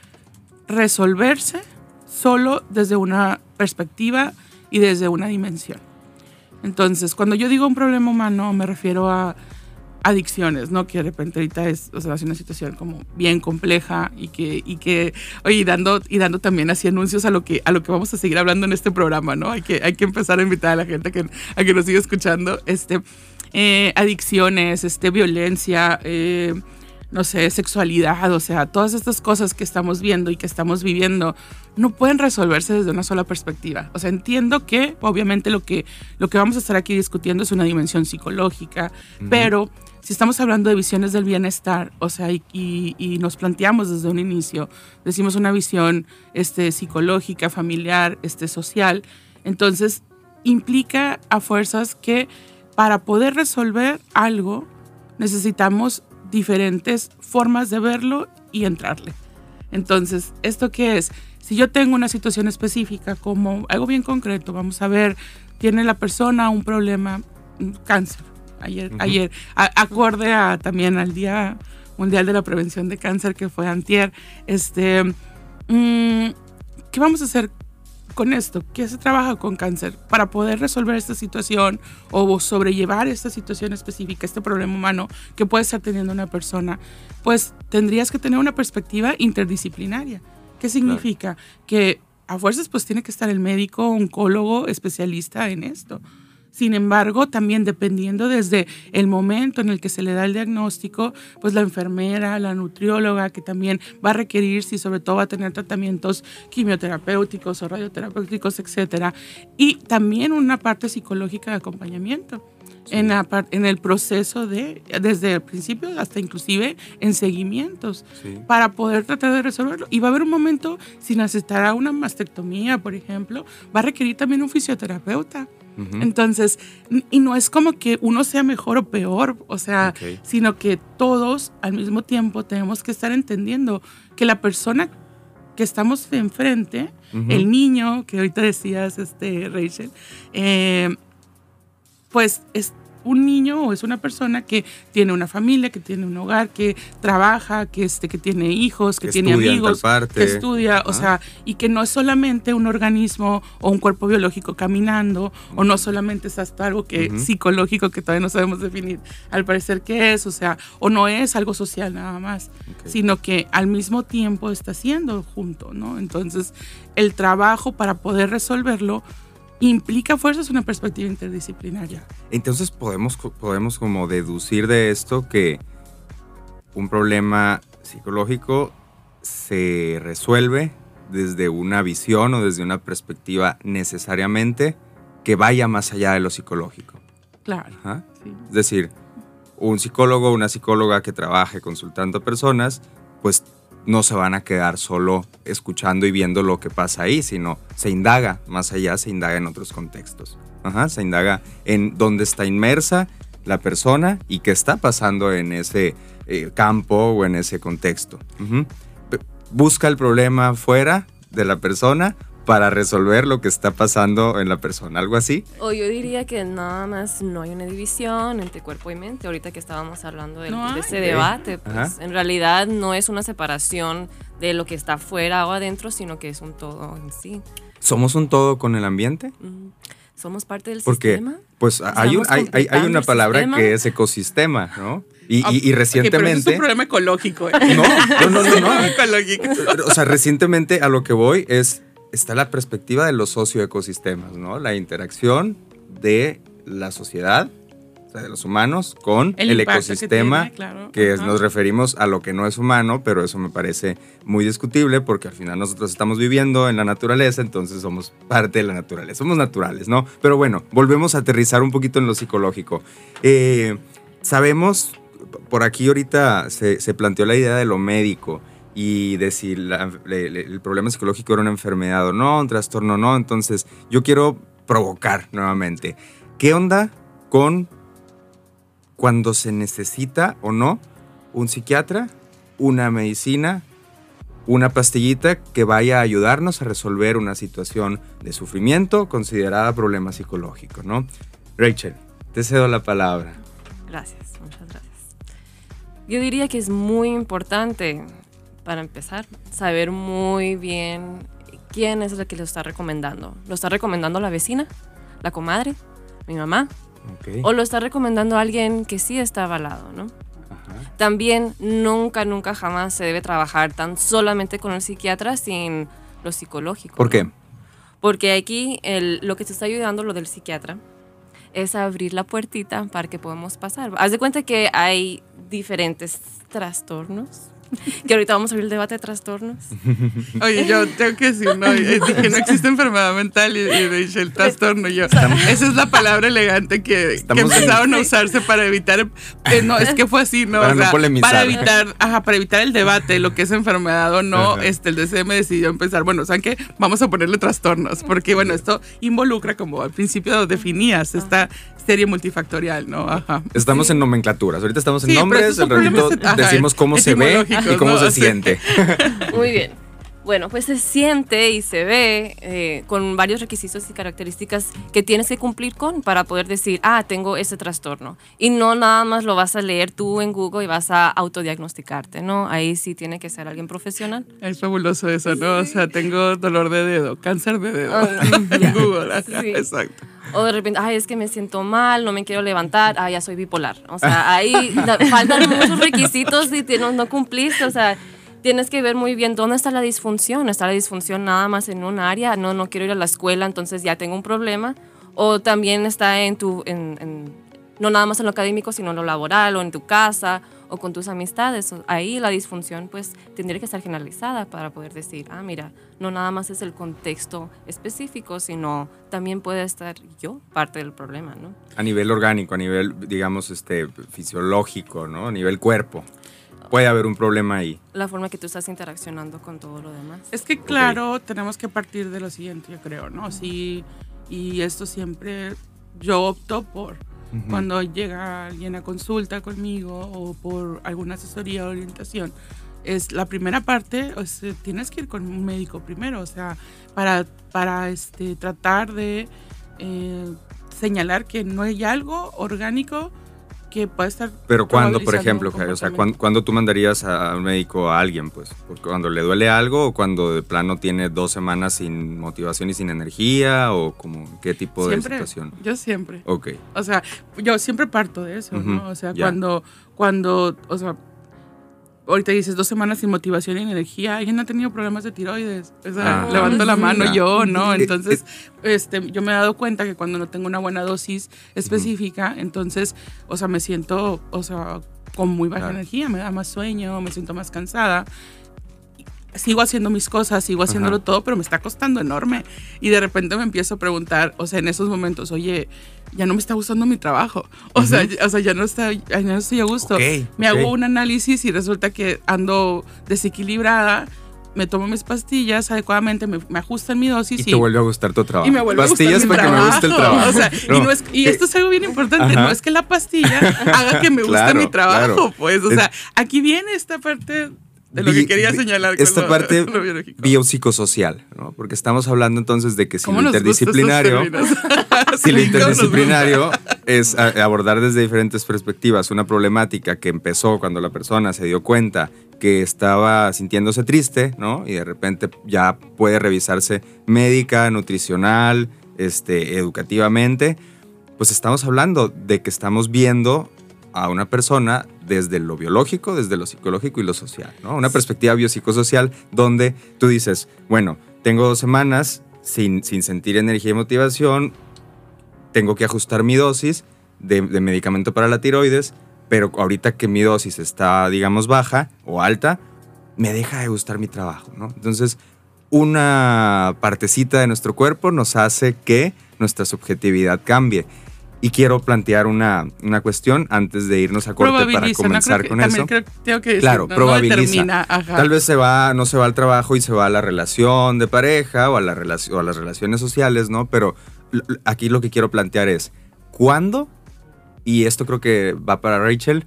resolverse solo desde una perspectiva y desde una dimensión. Entonces, cuando yo digo un problema humano, me refiero a adicciones, ¿no? Que de repente ahorita es, o sea, es una situación como bien compleja y que, y que oye, y dando, y dando también así anuncios a lo que, a lo que vamos a seguir hablando en este programa, ¿no? Hay que, hay que empezar a invitar a la gente a que, a que nos siga escuchando. Este, eh, adicciones, este, violencia, eh, no sé, sexualidad, o sea, todas estas cosas que estamos viendo y que estamos viviendo no pueden resolverse desde una sola perspectiva. O sea, entiendo que obviamente lo que, lo que vamos a estar aquí discutiendo es una dimensión psicológica, pero si estamos hablando de visiones del bienestar, o sea, y, nos planteamos desde un inicio, decimos una visión este, psicológica, familiar, este, social, entonces implica a fuerzas que para poder resolver algo necesitamos diferentes formas de verlo y entrarle. Entonces, ¿esto qué es? Si yo tengo una situación específica, como algo bien concreto, vamos a ver, tiene la persona un problema, cáncer. Ayer, Ujú. ayer, a- acorde a, también al Día Mundial de la Prevención de Cáncer, que fue antier, este, mm, ¿qué vamos a hacer con esto? ¿Qué se trabaja con cáncer? Para poder resolver esta situación o sobrellevar esta situación específica, este problema humano que puede estar teniendo una persona, pues tendrías que tener una perspectiva interdisciplinaria. ¿Qué significa? Que a fuerzas pues tiene que estar el médico, oncólogo, especialista en esto. Sin embargo, también dependiendo desde el momento en el que se le da el diagnóstico, pues la enfermera, la nutrióloga, que también va a requerir, si sobre todo va a tener tratamientos quimioterapéuticos o radioterapéuticos, etcétera, y también una parte psicológica de acompañamiento. En, la en el proceso de, desde el principio hasta inclusive en seguimientos, Sí. para poder tratar de resolverlo. Y va a haber un momento, si necesitará una mastectomía, por ejemplo, va a requerir también un fisioterapeuta. Entonces, y no es como que uno sea mejor o peor, o sea, sino que todos al mismo tiempo tenemos que estar entendiendo que la persona que estamos enfrente, Ujú. el niño que ahorita decías, este, Rachel, eh, pues es un niño o es una persona que tiene una familia, que tiene un hogar, que trabaja, que, este, que tiene hijos, que, tiene amigos, que estudia, o sea, y que no es solamente un organismo o un cuerpo biológico caminando, o no solamente es hasta algo que psicológico que todavía no sabemos definir, al parecer qué es, o sea, o no es algo social nada más, sino que al mismo tiempo está siendo junto, ¿no? Entonces, el trabajo para poder resolverlo implica fuerzas una perspectiva interdisciplinaria. Entonces podemos, podemos como deducir de esto que un problema psicológico se resuelve desde una visión o desde una perspectiva necesariamente que vaya más allá de lo psicológico. Claro. Es decir, un psicólogo o una psicóloga que trabaje consultando a personas, pues no se van a quedar solo escuchando y viendo lo que pasa ahí, sino se indaga más allá, se indaga en otros contextos. se indaga en dónde está inmersa la persona y qué está pasando en ese eh, campo o en ese contexto. Busca el problema fuera de la persona para resolver lo que está pasando en la persona, algo así. O yo diría que nada más no hay una división entre cuerpo y mente, ahorita que estábamos hablando de, ese debate, pues en realidad no es una separación de lo que está afuera o adentro, sino que es un todo en sí. ¿Somos un todo con el ambiente? Somos parte del Porque, sistema. Pues hay, hay, hay, una palabra que es ecosistema, ¿no? Y, y, recientemente. es un problema ecológico. ¿eh? No, no, no, no. (laughs) O sea, recientemente a lo que voy es está la perspectiva de los socioecosistemas, ¿no? La interacción de la sociedad, o sea, de los humanos, con el, ecosistema, que, nos referimos a lo que no es humano, pero eso me parece muy discutible porque al final nosotros estamos viviendo en la naturaleza, entonces somos parte de la naturaleza, somos naturales, ¿no? Pero bueno, volvemos a aterrizar un poquito en lo psicológico. Eh, sabemos, por aquí ahorita se, se planteó la idea de lo médico y decir el problema psicológico era una enfermedad o no, un trastorno o no. Entonces, yo quiero provocar nuevamente. ¿Qué onda con cuando se necesita o no un psiquiatra, una medicina, una pastillita que vaya a ayudarnos a resolver una situación de sufrimiento considerada problema psicológico, ¿no? Rachel, te cedo la palabra. Gracias, muchas gracias. Yo diría que es muy importante para empezar, saber muy bien quién es el que lo está recomendando. ¿Lo está recomendando la vecina, la comadre, mi mamá? ¿O lo está recomendando alguien que sí está avalado, no? También nunca, nunca, jamás se debe trabajar tan solamente con el psiquiatra sin lo psicológico. ¿Por qué? Porque aquí el, lo que te está ayudando, lo del psiquiatra, es abrir la puertita para que podamos pasar. Haz de cuenta que hay diferentes trastornos que ahorita vamos a abrir el debate de trastornos. (laughs) Oye, yo tengo que decir, no, dije, no existe enfermedad mental y, dije el trastorno. Yo, esa es la palabra elegante que, que empezaron a usarse para evitar, eh, no, es que fue así, ¿no? Para, para evitar, ajá, para evitar el debate, lo que es enfermedad o no, este, el DCM decidió empezar, bueno, ¿saben qué? Vamos a ponerle trastornos, porque bueno, esto involucra, como al principio definías, esta serie multifactorial, ¿no? Ajá. Estamos en nomenclaturas. Ahorita estamos en nombres, el ratito (laughs) decimos cómo se ve y cómo se siente. (laughs) (laughs) Muy bien. Bueno, pues se siente y se ve eh, con varios requisitos y características que tienes que cumplir con para poder decir, ah, tengo ese trastorno. Y no nada más lo vas a leer tú en Google y vas a autodiagnosticarte, ¿no? Ahí sí tiene que ser alguien profesional. Es fabuloso eso, ¿no? O sea, tengo dolor de dedo, cáncer de dedo ah, (laughs) en Google. Exacto. O de repente, ay, es que me siento mal, no me quiero levantar, ah, ya soy bipolar. O sea, ahí faltan muchos requisitos y no, no cumpliste, o sea tienes que ver muy bien dónde está la disfunción. ¿Está la disfunción nada más en un área? No, no quiero ir a la escuela, entonces ya tengo un problema. O también está en tu, en, no nada más en lo académico, sino en lo laboral o en tu casa o con tus amistades. Ahí la disfunción pues tendría que estar generalizada para poder decir, ah, mira, no nada más es el contexto específico, sino también puede estar yo parte del problema, ¿no? A nivel orgánico, a nivel, digamos, este, fisiológico, ¿no? A nivel cuerpo puede haber un problema ahí. La forma que tú estás interaccionando con todo lo demás. Es que claro, tenemos que partir de lo siguiente, yo creo, ¿no? Sí, y esto siempre yo opto por cuando llega alguien a consulta conmigo o por alguna asesoría o orientación. Es la primera parte, o sea, tienes que ir con un médico primero, o sea, para, para este, tratar de eh, señalar que no hay algo orgánico que estar. Pero cuando, por ejemplo, o sea. ¿cuándo, tú mandarías a un médico a alguien? Pues, porque cuando le duele algo o cuando de plano tiene dos semanas sin motivación y sin energía o como qué tipo Siempre, de situación. yo siempre. Ok. O sea, yo siempre parto de eso, ¿no? O sea, ya. cuando, cuando, o sea, ahorita dices dos semanas sin motivación y energía, alguien ha tenido problemas de tiroides. O sea, Ah. levanto la mano Ya. yo, ¿no? (laughs) Entonces, este, yo me he dado cuenta que cuando no tengo una buena dosis específica, entonces, o sea, me siento, o sea, con muy baja Claro. energía, me da más sueño, me siento más cansada. Sigo haciendo mis cosas, sigo haciéndolo Ajá. todo, pero me está costando enorme. Y de repente me empiezo a preguntar, o sea, en esos momentos, oye, ya no me está gustando mi trabajo. (laughs) O, sea, o sea, ya no, está, ya no estoy a gusto. Ok, me ok. hago un análisis y resulta que ando desequilibrada, me tomo mis pastillas adecuadamente, me, me ajustan mi dosis Y y, te vuelve a gustar tu trabajo. y me vuelve Pastillas a gustar mi para que me guste el trabajo. (laughs) O sea, y, No. no es- y esto es algo bien importante, Ajá. no es que la pastilla haga que me guste Claro, mi trabajo, claro. pues, o sea, aquí viene esta parte de lo Bi- que quería señalar. con Esta lo- parte (laughs) lo biopsicosocial, ¿no? Porque estamos hablando entonces de que si ¿Cómo lo interdisciplinario, (laughs) (laughs) si lo Sí, ¿cómo nos interdisciplinario es a- abordar desde diferentes perspectivas una problemática que empezó cuando la persona se dio cuenta que estaba sintiéndose triste, ¿no? Y de repente ya puede revisarse médica, nutricional, este, educativamente, pues estamos hablando de que estamos viendo a una persona desde lo biológico, desde lo psicológico y lo social, ¿no? Una perspectiva biopsicosocial donde tú dices, bueno, tengo dos semanas sin, sentir energía y motivación, tengo que ajustar mi dosis de, de medicamento para la tiroides, pero ahorita que mi dosis está, digamos, baja o alta, me deja de gustar mi trabajo, ¿no? Entonces, una partecita de nuestro cuerpo nos hace que nuestra subjetividad cambie. Y quiero plantear una, una cuestión antes de irnos a corte para comenzar que con eso. creo tengo que decir, Claro, no- probabiliza. Tal vez se va, no se va al trabajo y se va a la relación de pareja o a, la relación, o a las relaciones sociales, ¿no? Pero aquí lo que quiero plantear es, ¿cuándo? Y esto creo que va para Rachel,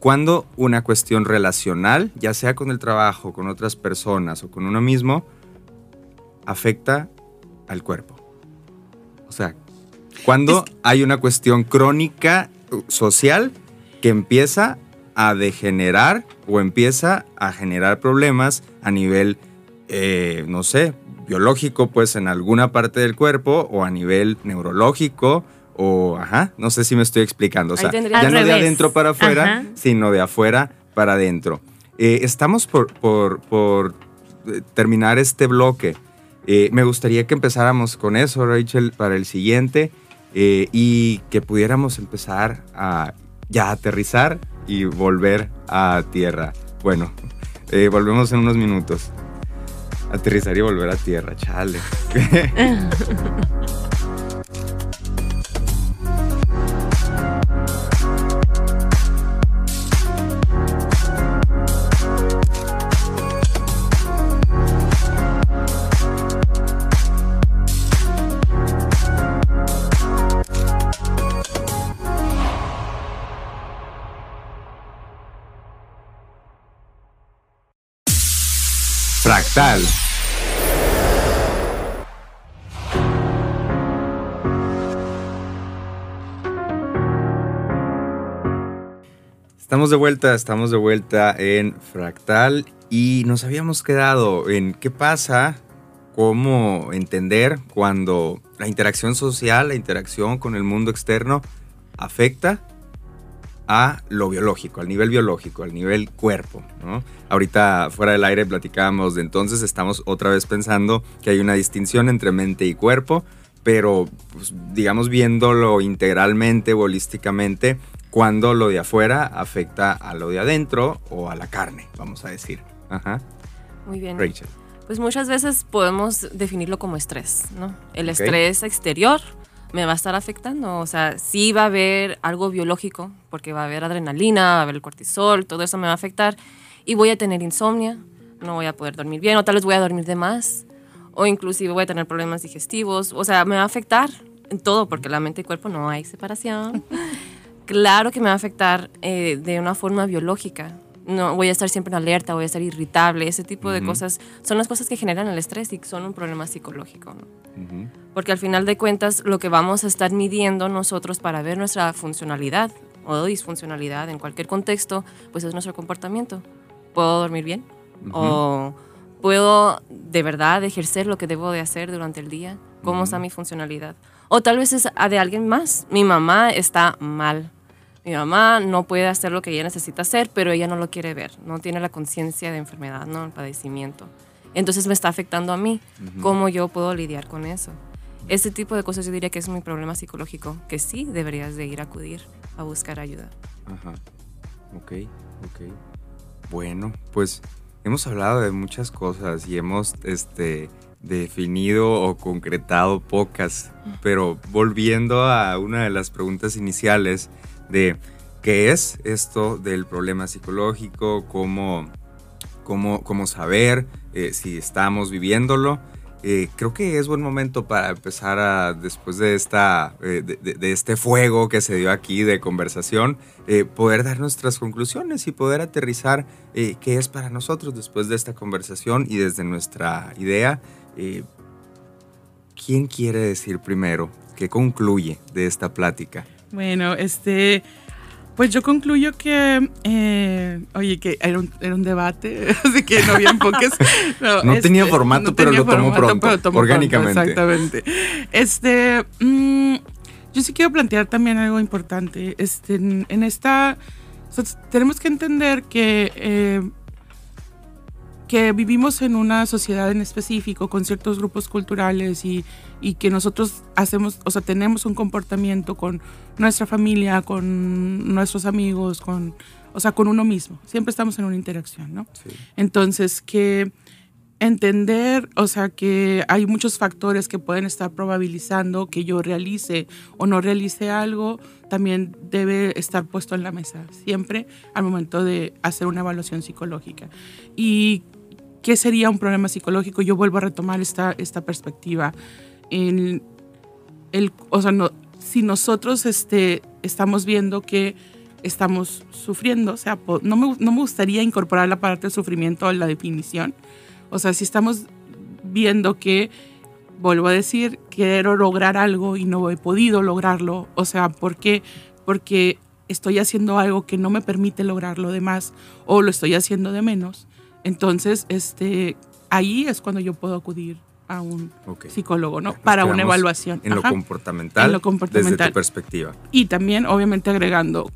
¿cuándo una cuestión relacional, ya sea con el trabajo, con otras personas o con uno mismo, afecta al cuerpo? O sea, ¿cuándo hay una cuestión crónica uh, social que empieza a degenerar o empieza a generar problemas a nivel, eh, no sé, biológico, pues en alguna parte del cuerpo o a nivel neurológico o, ajá, no sé si me estoy explicando. O sea, ya Al no de adentro para afuera, Ajá. sino de afuera para adentro. Eh, estamos por, por, por eh, terminar este bloque. Eh, me gustaría que empezáramos con eso, Rachel, para el siguiente eh, y que pudiéramos empezar a ya aterrizar y volver a tierra. Bueno, eh, volvemos en unos minutos. Aterrizar y volver a tierra, chale. (laughs) Estamos de vuelta, estamos de vuelta en Fractal y nos habíamos quedado en qué pasa, cómo entender cuando la interacción social, la interacción con el mundo externo afecta a lo biológico, al nivel biológico, al nivel cuerpo. Ahorita fuera del aire platicábamos de entonces, estamos otra vez pensando que hay una distinción entre mente y cuerpo, pero pues, digamos viéndolo integralmente, holísticamente, cuando lo de afuera afecta a lo de adentro o a la carne, vamos a decir. Ajá. Muy bien. Rachel. Pues muchas veces podemos definirlo como estrés, ¿no? El Ok. estrés exterior me va a estar afectando, o sea, sí va a haber algo biológico, porque va a haber adrenalina, va a haber el cortisol, todo eso me va a afectar y voy a tener insomnia, no voy a poder dormir bien o tal vez voy a dormir de más o inclusive voy a tener problemas digestivos, o sea, me va a afectar en todo porque la mente y cuerpo no hay separación. (laughs) claro que me va a afectar eh, de una forma biológica, no voy a estar siempre en alerta, voy a estar irritable, ese tipo de cosas son las cosas que generan el estrés y son un problema psicológico. Porque al final de cuentas lo que vamos a estar midiendo nosotros para ver nuestra funcionalidad o disfuncionalidad en cualquier contexto, pues es nuestro comportamiento. ¿Puedo dormir bien? ¿O puedo de verdad ejercer lo que debo de hacer durante el día? ¿Cómo está mi funcionalidad? O tal vez es de alguien más. Mi mamá está mal mi mamá no puede hacer lo que ella necesita hacer, pero ella no lo quiere ver, no tiene la conciencia de enfermedad, no el padecimiento. Entonces me está afectando a mí. ¿Cómo yo puedo lidiar con eso? Ese tipo de cosas yo diría que es mi problema psicológico, que sí deberías de ir a acudir a buscar ayuda. Ajá. Ok, ok. Bueno, pues hemos hablado de muchas cosas y hemos este, definido o concretado pocas, pero volviendo a una de las preguntas iniciales, de qué es esto del problema psicológico, cómo, cómo, cómo saber eh, si estamos viviéndolo. Eh, creo que es buen momento para empezar a, después de, esta, eh, de, este fuego que se dio aquí de conversación, poder dar nuestras conclusiones y poder aterrizar qué es para nosotros después de esta conversación y desde nuestra idea. ¿Quién quiere decir primero? ¿Qué concluye de esta plática? Bueno, este, pues yo concluyo que, eh, oye, que era un, era un, debate, (laughs) así que no había enfoques. (laughs) No, tenía este, formato, pero lo tomó pronto, orgánicamente. exactamente. Este, mm, yo sí quiero plantear también algo importante. Este, en, esta, tenemos que entender que eh, que vivimos en una sociedad en específico con ciertos grupos culturales y, y, que nosotros hacemos, o sea, tenemos un comportamiento con nuestra familia, con nuestros amigos, con, o sea, con uno mismo. Siempre estamos en una interacción, ¿no? Entonces, que entender, o sea, que hay muchos factores que pueden estar probabilizando que yo realice o no realice algo, también debe estar puesto en la mesa, siempre al momento de hacer una evaluación psicológica. Y ¿Qué sería un problema psicológico? Yo vuelvo a retomar esta, esta perspectiva. El, o sea, no, si nosotros este, estamos viendo que estamos sufriendo, o sea, no me, no me gustaría incorporar la parte de sufrimiento a la definición. O sea, si estamos viendo que, vuelvo a decir, quiero lograr algo y no he podido lograrlo, o sea, ¿por qué? Porque estoy haciendo algo que no me permite lograr lo demás o lo estoy haciendo de menos. Entonces, este, ahí es cuando yo puedo acudir a un psicólogo, ¿no? Para una evaluación. En lo, comportamental, en lo comportamental. Desde tu perspectiva. Y también, obviamente, agregando,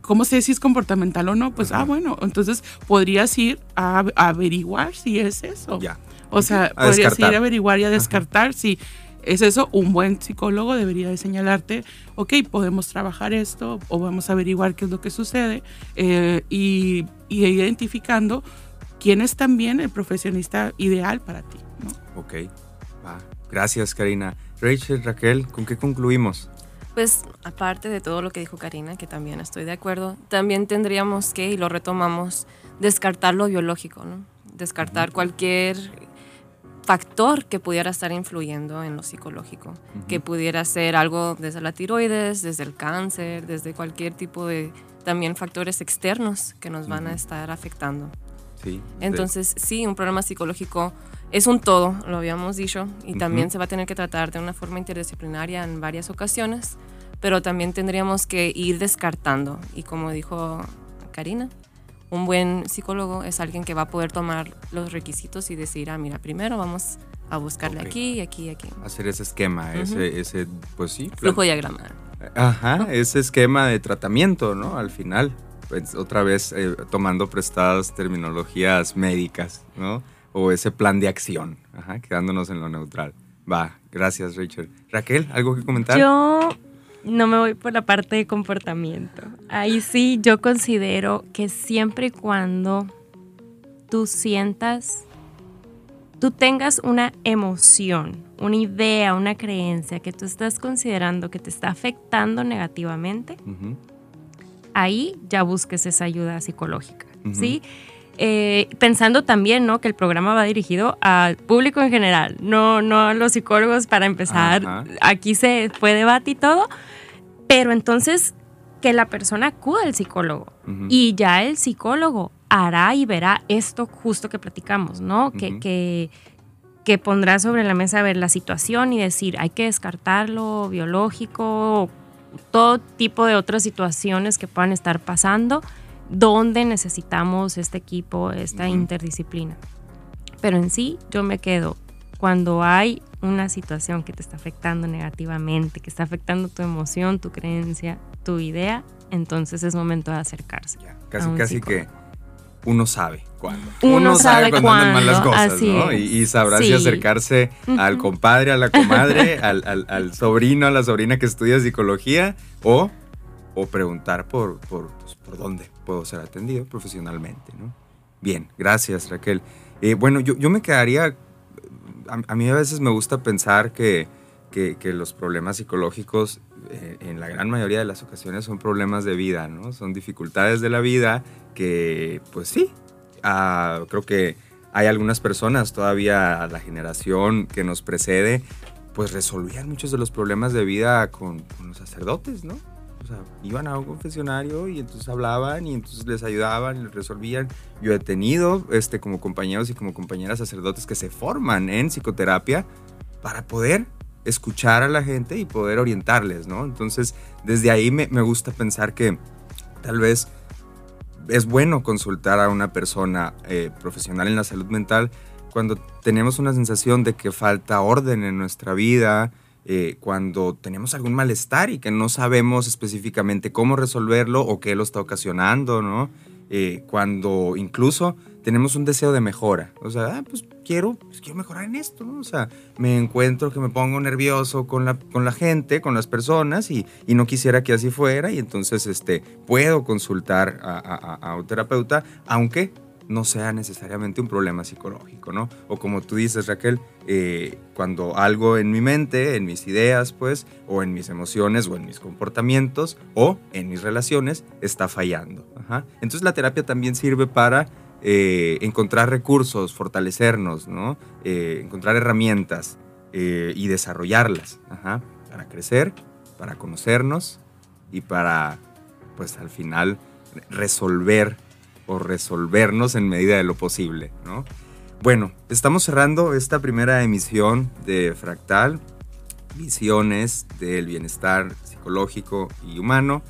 ¿cómo sé si es comportamental o no? Pues, ah, bueno, entonces podrías ir a, averiguar si es eso. Ya. O sea, podrías ir a averiguar y a descartar si es eso. Un buen psicólogo debería de señalarte, ok, podemos trabajar esto o vamos a averiguar qué es lo que sucede eh, y, y identificando quién es también el profesionista ideal para ti. Ok, Gracias, Karina. Rachel, Raquel, ¿con qué concluimos? Pues aparte de todo lo que dijo Karina, que también estoy de acuerdo, también tendríamos que, y lo retomamos, descartar lo biológico, ¿no? Descartar cualquier factor que pudiera estar influyendo en lo psicológico, que pudiera ser algo desde la tiroides, desde el cáncer, desde cualquier tipo de también factores externos que nos van a estar afectando. Entonces, sí, un problema psicológico es un todo, lo habíamos dicho, y también se va a tener que tratar de una forma interdisciplinaria en varias ocasiones, pero también tendríamos que ir descartando. Y como dijo Karina, un buen psicólogo es alguien que va a poder tomar los requisitos y decir, ah, mira, primero vamos a buscarle aquí aquí, aquí, aquí. Hacer ese esquema, ese, ese, pues sí. Flujo diagrama. Ajá, ese esquema de tratamiento, ¿no? Al final pues, otra vez eh, tomando prestadas terminologías médicas, ¿no? O ese plan de acción, quedándonos en lo neutral. Va, gracias Rachel. Raquel, ¿algo que comentar? Yo no me voy por la parte de comportamiento. Ahí sí yo considero que siempre y cuando tú sientas, tú tengas una emoción, una idea, una creencia que tú estás considerando que te está afectando negativamente, ahí ya busques esa ayuda psicológica, ¿sí? Eh, pensando también ¿no? que el programa va dirigido al público en general, no, no a los psicólogos para empezar. Aquí se fue debate y todo, pero entonces que la persona acuda al psicólogo y ya el psicólogo hará y verá esto justo que platicamos, ¿no? que, que, que, pondrá sobre la mesa a ver la situación y decir, hay que descartarlo, biológico, todo tipo de otras situaciones que puedan estar pasando, donde necesitamos este equipo, esta interdisciplina. Pero en sí, yo me quedo cuando hay una situación que te está afectando negativamente, que está afectando tu emoción, tu creencia, tu idea, entonces es momento de acercarse. casi, casi que uno sabe cuándo. Uno, sabe, cuándo, andan mal las cosas, ¿no? Y, sabrá si acercarse al compadre, a la comadre, (laughs) al, sobrino, a la sobrina que estudia psicología o, o preguntar por, por, pues, por dónde puedo ser atendido profesionalmente, ¿no? Bien, gracias Raquel. Eh, bueno, yo, yo me quedaría a, mí a veces me gusta pensar que, que, los problemas psicológicos eh, en la gran mayoría de las ocasiones son problemas de vida, ¿no? Son dificultades de la vida que, pues sí, creo que hay algunas personas, todavía la generación que nos precede, pues resolvían muchos de los problemas de vida con, con los sacerdotes, ¿no? O sea, iban a un confesionario y entonces hablaban y entonces les ayudaban, les resolvían. Yo he tenido este, como compañeros y como compañeras sacerdotes que se forman en psicoterapia para poder escuchar a la gente y poder orientarles, ¿no? Entonces, desde ahí me, me gusta pensar que tal vez es bueno consultar a una persona eh, profesional en la salud mental cuando tenemos una sensación de que falta orden en nuestra vida, eh, cuando tenemos algún malestar y que no sabemos específicamente cómo resolverlo o qué lo está ocasionando, ¿no? Eh, cuando incluso tenemos un deseo de mejora. O sea, ah, pues quiero, pues quiero mejorar en esto, ¿no? O sea, me encuentro que me pongo nervioso con la, con la gente, con las personas y, y no quisiera que así fuera y entonces este, puedo consultar a, a, a un terapeuta, aunque no sea necesariamente un problema psicológico, ¿no? O como tú dices, Raquel, eh, cuando algo en mi mente, en mis ideas, pues, o en mis emociones, o en mis comportamientos, o en mis relaciones, está fallando. Entonces la terapia también sirve para eh, encontrar recursos, fortalecernos, ¿no? Eh, encontrar herramientas y desarrollarlas, para crecer, para conocernos y para, pues, al final resolver o resolvernos en medida de lo posible, ¿no? Bueno, estamos cerrando esta primera emisión de Fractal, visiones del bienestar psicológico y humano.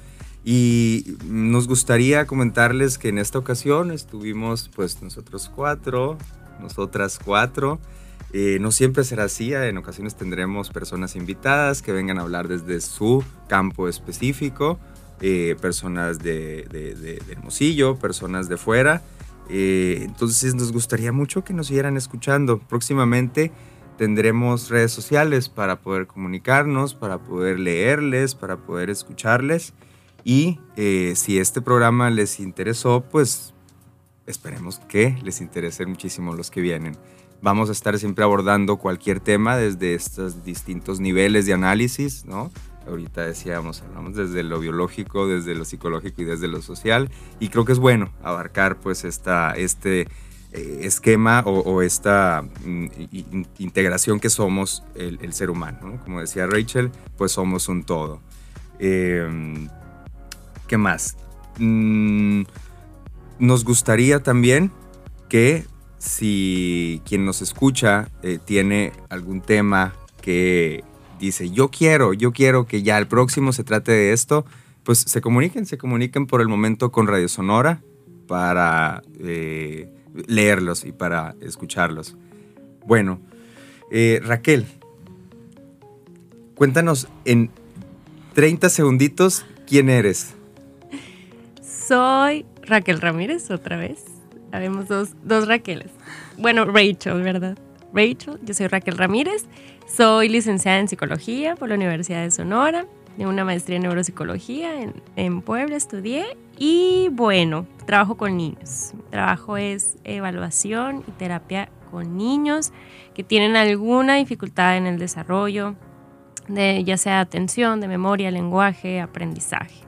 Y nos gustaría comentarles que en esta ocasión estuvimos pues nosotros cuatro, nosotras cuatro. Eh, no siempre será así, en ocasiones tendremos personas invitadas que vengan a hablar desde su campo específico. Eh, personas de, de, Hermosillo, personas de fuera. Eh, entonces nos gustaría mucho que nos siguieran escuchando. Próximamente tendremos redes sociales para poder comunicarnos, para poder leerles, para poder escucharles. Y eh, si este programa les interesó, pues esperemos que les interese muchísimo los que vienen. Vamos a estar siempre abordando cualquier tema desde estos distintos niveles de análisis, ¿no? ahorita decíamos, hablamos desde lo biológico, desde lo psicológico y desde lo social, y creo que es bueno abarcar pues esta, este eh, esquema o, esta mm, integración que somos el, ser humano. Como decía Rachel, pues somos un todo. Em, ¿Qué más? Mm, nos gustaría también que si quien nos escucha eh, tiene algún tema que dice, yo quiero, yo quiero que ya el próximo se trate de esto, pues se comuniquen, se comuniquen por el momento con Radio Sonora para eh, leerlos y para escucharlos. Bueno, eh, Raquel, cuéntanos en 30 segunditos quién eres. Soy Raquel Ramírez, otra vez. Habemos dos, dos Raqueles. Bueno, Rachel, ¿verdad? Rachel, yo soy Raquel Ramírez. Soy licenciada en psicología por la Universidad de Sonora, de una maestría en neuropsicología en, en, Puebla estudié y bueno, trabajo con niños. Mi trabajo es evaluación y terapia con niños que tienen alguna dificultad en el desarrollo, de ya sea atención, de memoria, lenguaje, aprendizaje.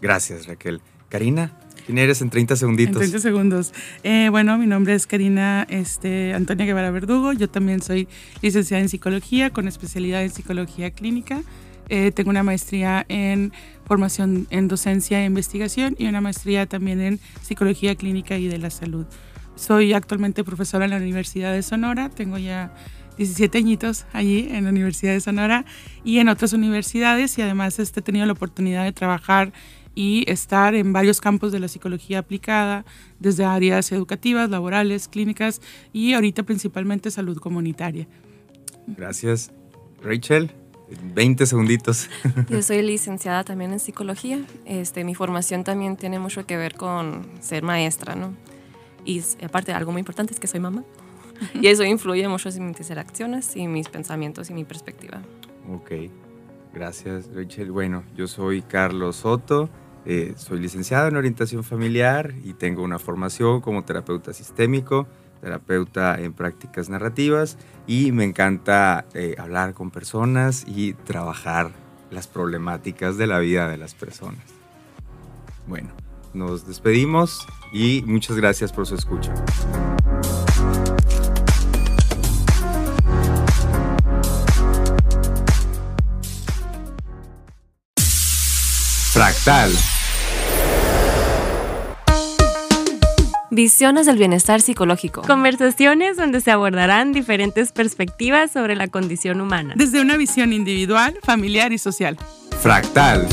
Gracias Raquel. Karina, ¿Quién eres en 30 segunditos? En 30 segundos. Eh, bueno, mi nombre es Karina este, Antonia Guevara Verdugo. Yo también soy licenciada en psicología con especialidad en psicología clínica. Eh, tengo una maestría en formación en docencia e investigación y una maestría también en psicología clínica y de la salud. Soy actualmente profesora en la Universidad de Sonora, tengo ya 17 añitos allí en la Universidad de Sonora y en otras universidades y además este, he tenido la oportunidad de trabajar y estar en varios campos de la psicología aplicada, desde áreas educativas, laborales, clínicas y ahorita principalmente salud comunitaria. Gracias. Rachel, 20 segunditos. (laughs) Yo soy licenciada también en psicología. Este, mi formación también tiene mucho que ver con ser maestra, ¿no? Y aparte, algo muy importante es que soy mamá. (laughs) Y eso influye mucho en mis interacciones y mis pensamientos y mi perspectiva. Ok, gracias Rachel. Bueno, yo soy Carlos Soto, eh, soy licenciado en orientación familiar y tengo una formación como terapeuta sistémico, terapeuta en prácticas narrativas y me encanta eh, hablar con personas y trabajar las problemáticas de la vida de las personas. Bueno, nos despedimos y muchas gracias por su escucha. Fractal. Visiones del bienestar psicológico. Conversaciones donde se abordarán diferentes perspectivas sobre la condición humana. Desde una visión individual, familiar y social. Fractal.